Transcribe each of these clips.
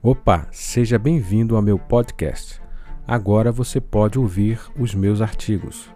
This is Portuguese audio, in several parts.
Opa, seja bem-vindo ao meu podcast. Agora você pode ouvir os meus artigos.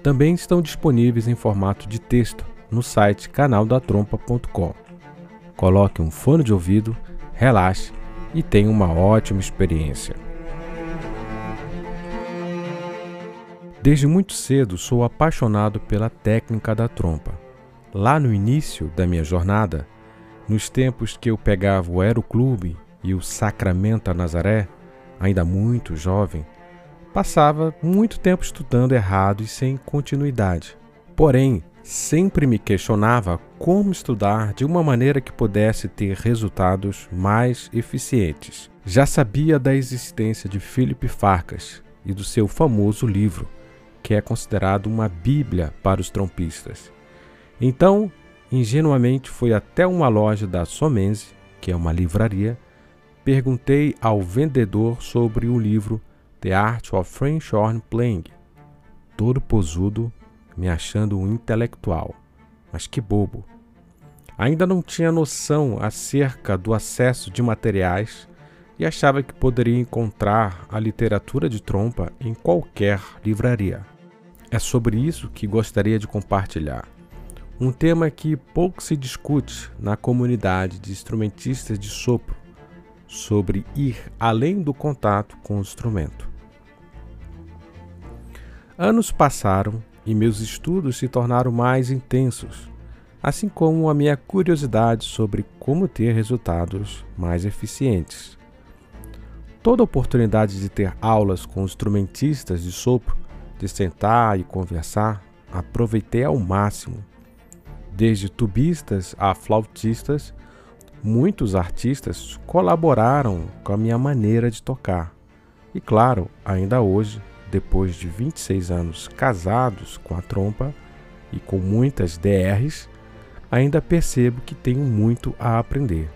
Também estão disponíveis em formato de texto no site canaldatrompa.com. Coloque um fone de ouvido, relaxe e tenha uma ótima experiência. Desde muito cedo sou apaixonado pela técnica da trompa. Lá no início da minha jornada, nos tempos que eu pegava o Aeroclube e o Sacramento Nazaré, ainda muito jovem, passava muito tempo estudando errado e sem continuidade. Porém, sempre me questionava como estudar de uma maneira que pudesse ter resultados mais eficientes. Já sabia da existência de Philip Farkas e do seu famoso livro, que é considerado uma bíblia para os trompistas. Então, ingenuamente fui até uma loja da Somense, que é uma livraria, perguntei ao vendedor sobre o livro The Art of French Horn Playing, todo posudo, me achando um intelectual. Mas que bobo! Ainda não tinha noção acerca do acesso de materiais e achava que poderia encontrar a literatura de trompa em qualquer livraria. É sobre isso que gostaria de compartilhar. Um tema que pouco se discute na comunidade de instrumentistas de sopro, sobre ir além do contato com o instrumento. Anos passaram e meus estudos se tornaram mais intensos, assim como a minha curiosidade sobre como ter resultados mais eficientes. Toda oportunidade de ter aulas com instrumentistas de sopro, de sentar e conversar, aproveitei ao máximo. Desde tubistas a flautistas, muitos artistas colaboraram com a minha maneira de tocar. E claro, ainda hoje depois de 26 anos casados com a trompa e com muitas DRs, ainda percebo que tenho muito a aprender.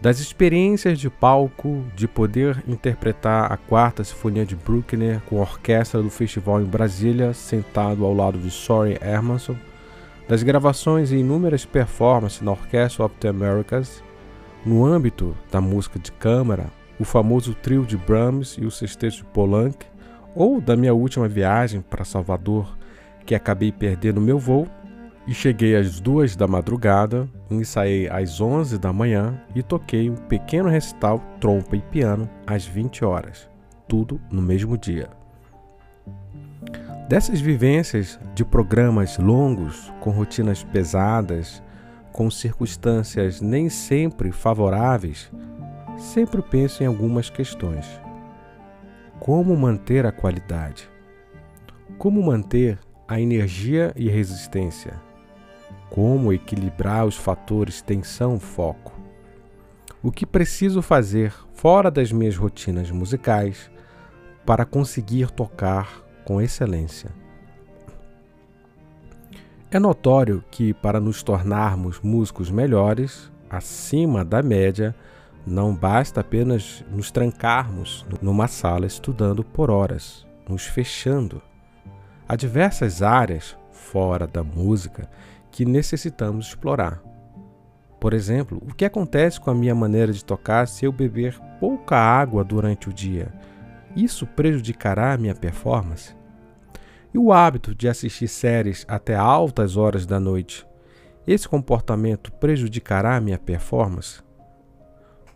Das experiências de palco, de poder interpretar a quarta sinfonia de Bruckner com a orquestra do festival em Brasília, sentado ao lado de Soren Hermanson, das gravações e inúmeras performances na Orchestra of the Americas, no âmbito da música de câmara, o famoso trio de Brahms e o sexteto de Poulenc, ou da minha última viagem para Salvador, que acabei perdendo meu voo e cheguei às duas da madrugada, ensaiei às 11 da manhã e toquei um pequeno recital trompa e piano às 20 horas, tudo no mesmo dia. Dessas vivências de programas longos, com rotinas pesadas, com circunstâncias nem sempre favoráveis, sempre penso em algumas questões. Como manter a qualidade? Como manter a energia e resistência? Como equilibrar os fatores tensão-foco? O que preciso fazer fora das minhas rotinas musicais para conseguir tocar com excelência? É notório que, para nos tornarmos músicos melhores, acima da média, não basta apenas nos trancarmos numa sala estudando por horas, nos fechando. Há diversas áreas fora da música que necessitamos explorar. Por exemplo, o que acontece com a minha maneira de tocar se eu beber pouca água durante o dia? Isso prejudicará minha performance? E o hábito de assistir séries até altas horas da noite? Esse comportamento prejudicará minha performance?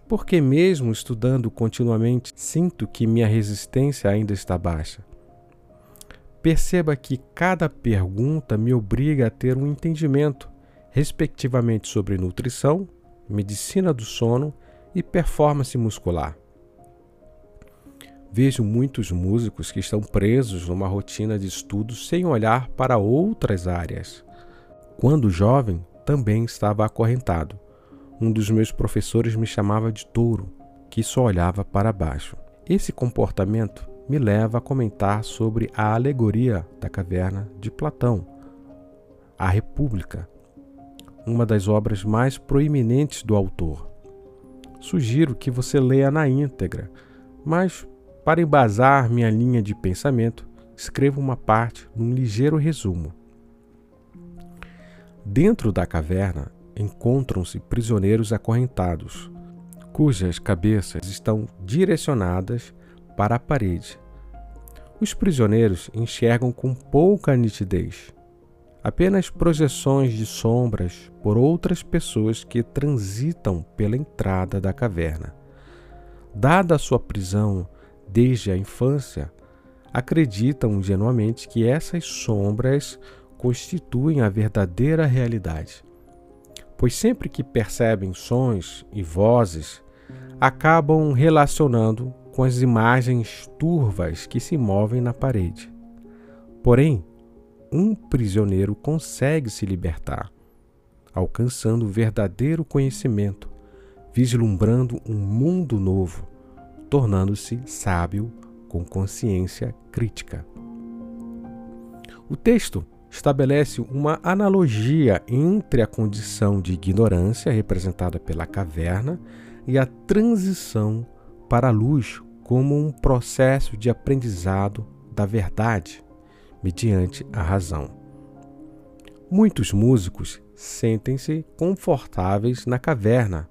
porque, mesmo estudando continuamente, sinto que minha resistência ainda está baixa. Perceba que cada pergunta me obriga a ter um entendimento, respectivamente, sobre nutrição, medicina do sono e performance muscular. Vejo muitos músicos que estão presos numa rotina de estudos sem olhar para outras áreas. Quando jovem, também estava acorrentado um dos meus professores me chamava de touro, que só olhava para baixo. Esse comportamento me leva a comentar sobre a alegoria da caverna de Platão, A República, uma das obras mais proeminentes do autor. Sugiro que você leia na íntegra, mas para embasar minha linha de pensamento, escrevo uma parte num ligeiro resumo. Dentro da caverna encontram-se prisioneiros acorrentados, cujas cabeças estão direcionadas para a parede. Os prisioneiros enxergam com pouca nitidez, apenas projeções de sombras por outras pessoas que transitam pela entrada da caverna. Dada a sua prisão desde a infância, acreditam ingenuamente que essas sombras constituem a verdadeira realidade. Pois sempre que percebem sons e vozes, acabam relacionando com as imagens turvas que se movem na parede. Porém, um prisioneiro consegue se libertar, alcançando o verdadeiro conhecimento, vislumbrando um mundo novo, tornando-se sábio com consciência crítica. O texto estabelece uma analogia entre a condição de ignorância representada pela caverna e a transição para a luz como um processo de aprendizado da verdade mediante a razão. Muitos músicos sentem-se confortáveis na caverna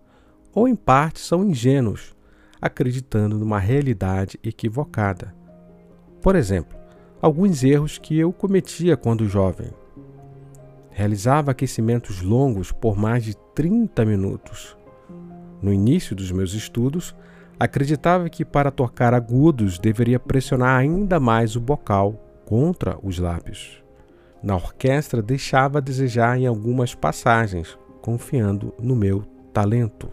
ou, em parte, são ingênuos, acreditando numa realidade equivocada. Por exemplo, alguns erros que eu cometia quando jovem. Realizava aquecimentos longos por mais de 30 minutos. No início dos meus estudos, acreditava que para tocar agudos deveria pressionar ainda mais o bocal contra os lábios. Na orquestra, deixava a desejar em algumas passagens, confiando no meu talento.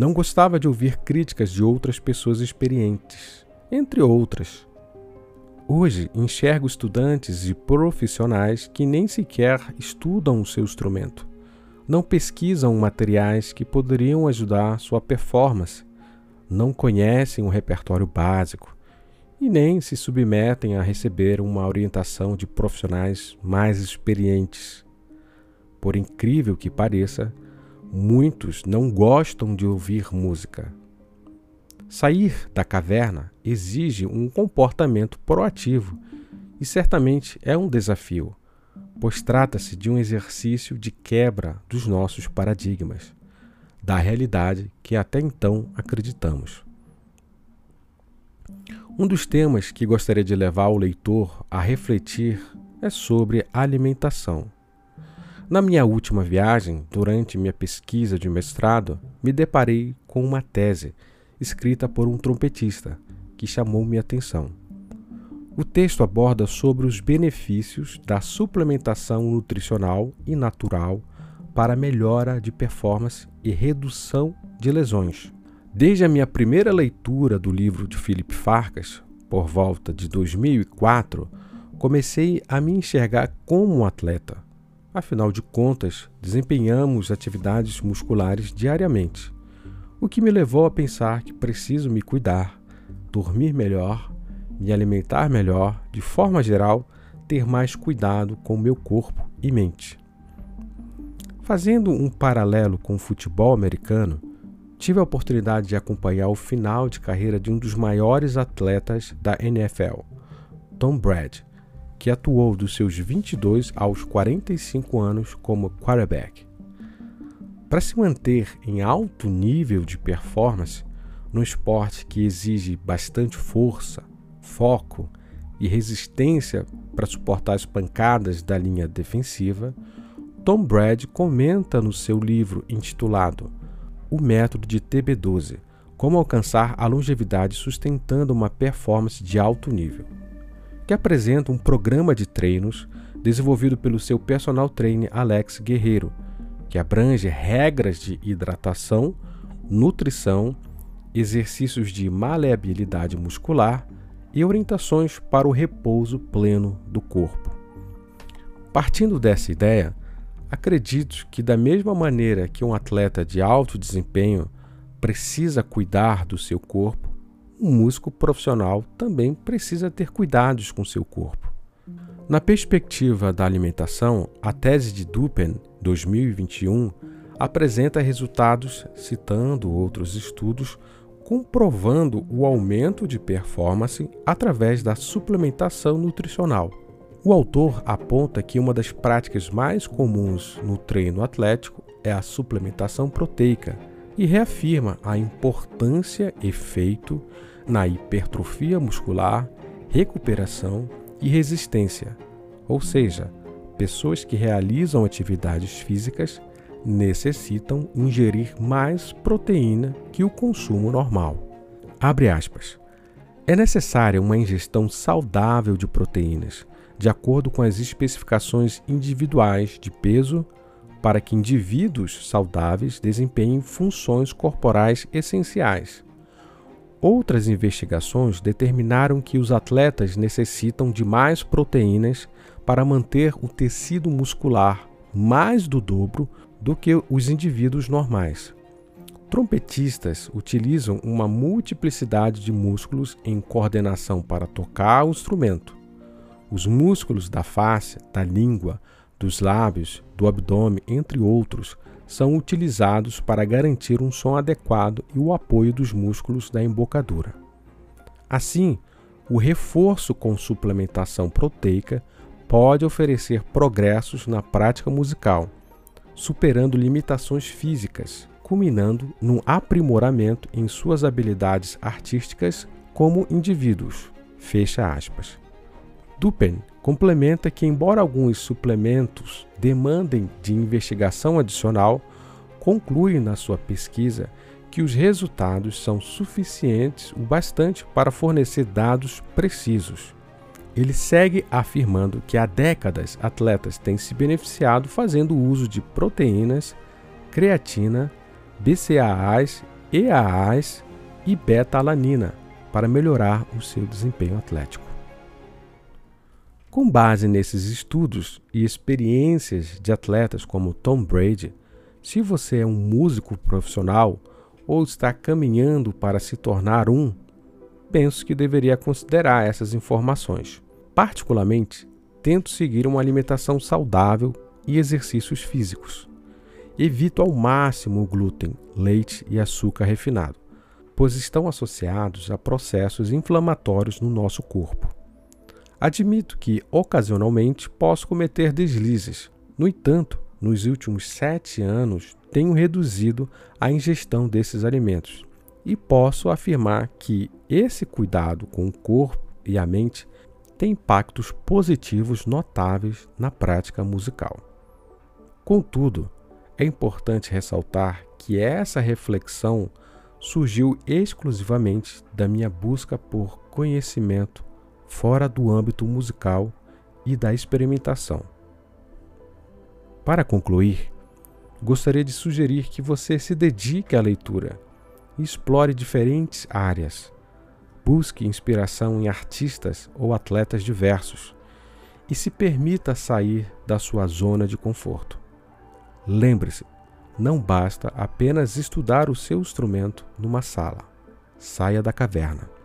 Não gostava de ouvir críticas de outras pessoas experientes, entre outras. Hoje enxergo estudantes e profissionais que nem sequer estudam o seu instrumento, não pesquisam materiais que poderiam ajudar sua performance, não conhecem um repertório básico, e nem se submetem a receber uma orientação de profissionais mais experientes. Por incrível que pareça, muitos não gostam de ouvir música. Sair da caverna exige um comportamento proativo e certamente é um desafio, pois trata-se de um exercício de quebra dos nossos paradigmas, da realidade que até então acreditamos. Um dos temas que gostaria de levar o leitor a refletir é sobre alimentação. Na minha última viagem, durante minha pesquisa de mestrado, me deparei com uma tese escrita por um trompetista que chamou minha atenção. O texto aborda sobre os benefícios da suplementação nutricional e natural para melhora de performance e redução de lesões. Desde a minha primeira leitura do livro de Philip Farkas, por volta de 2004, comecei a me enxergar como um atleta. Afinal de contas, desempenhamos atividades musculares diariamente, o que me levou a pensar que preciso me cuidar, dormir melhor, me alimentar melhor, de forma geral, ter mais cuidado com meu corpo e mente. Fazendo um paralelo com o futebol americano, tive a oportunidade de acompanhar o final de carreira de um dos maiores atletas da NFL, Tom Brady, que atuou dos seus 22 aos 45 anos como quarterback. Para se manter em alto nível de performance no esporte que exige bastante força, foco e resistência para suportar as pancadas da linha defensiva, Tom Brady comenta no seu livro intitulado o método de TB12, como alcançar a longevidade sustentando uma performance de alto nível, que apresenta um programa de treinos desenvolvido pelo seu personal trainer Alex Guerreiro, que abrange regras de hidratação, nutrição, exercícios de maleabilidade muscular e orientações para o repouso pleno do corpo. Partindo dessa ideia, Acredito que, da mesma maneira que um atleta de alto desempenho precisa cuidar do seu corpo, um músico profissional também precisa ter cuidados com seu corpo. Na perspectiva da alimentação, a tese de Dupen 2021 apresenta resultados citando outros estudos comprovando o aumento de performance através da suplementação nutricional. O autor aponta que uma das práticas mais comuns no treino atlético é a suplementação proteica e reafirma a importância e efeito na hipertrofia muscular, recuperação e resistência, ou seja, pessoas que realizam atividades físicas necessitam ingerir mais proteína que o consumo normal. É necessária uma ingestão saudável de proteínas, de acordo com as especificações individuais de peso, para que indivíduos saudáveis desempenhem funções corporais essenciais. Outras investigações determinaram que os atletas necessitam de mais proteínas para manter o tecido muscular mais do dobro do que os indivíduos normais. Trompetistas utilizam uma multiplicidade de músculos em coordenação para tocar o instrumento. Os músculos da face, da língua, dos lábios, do abdômen, entre outros, são utilizados para garantir um som adequado e o apoio dos músculos da embocadura. Assim, o reforço com suplementação proteica pode oferecer progressos na prática musical, superando limitações físicas, culminando num aprimoramento em suas habilidades artísticas como indivíduos. Fecha aspas. Dupen complementa que, embora alguns suplementos demandem de investigação adicional, conclui na sua pesquisa que os resultados são suficientes o bastante para fornecer dados precisos ele segue afirmando que há décadas atletas têm se beneficiado fazendo uso de proteínas, creatina, BCAAs, EAAs e beta-alanina para melhorar o seu desempenho atlético. Com base nesses estudos e experiências de atletas como Tom Brady, se você é um músico profissional ou está caminhando para se tornar um, penso que deveria considerar essas informações. Particularmente, tento seguir uma alimentação saudável e exercícios físicos. Evito ao máximo o glúten, leite e açúcar refinado, pois estão associados a processos inflamatórios no nosso corpo. Admito que, ocasionalmente, posso cometer deslizes. No entanto, nos últimos sete anos, tenho reduzido a ingestão desses alimentos e posso afirmar que esse cuidado com o corpo e a mente tem impactos positivos notáveis na prática musical. Contudo, é importante ressaltar que essa reflexão surgiu exclusivamente da minha busca por conhecimento fora do âmbito musical e da experimentação. Para concluir, gostaria de sugerir que você se dedique à leitura explore diferentes áreas. Busque inspiração em artistas ou atletas diversos e se permita sair da sua zona de conforto. Lembre-se, não basta apenas estudar o seu instrumento numa sala. Saia da caverna.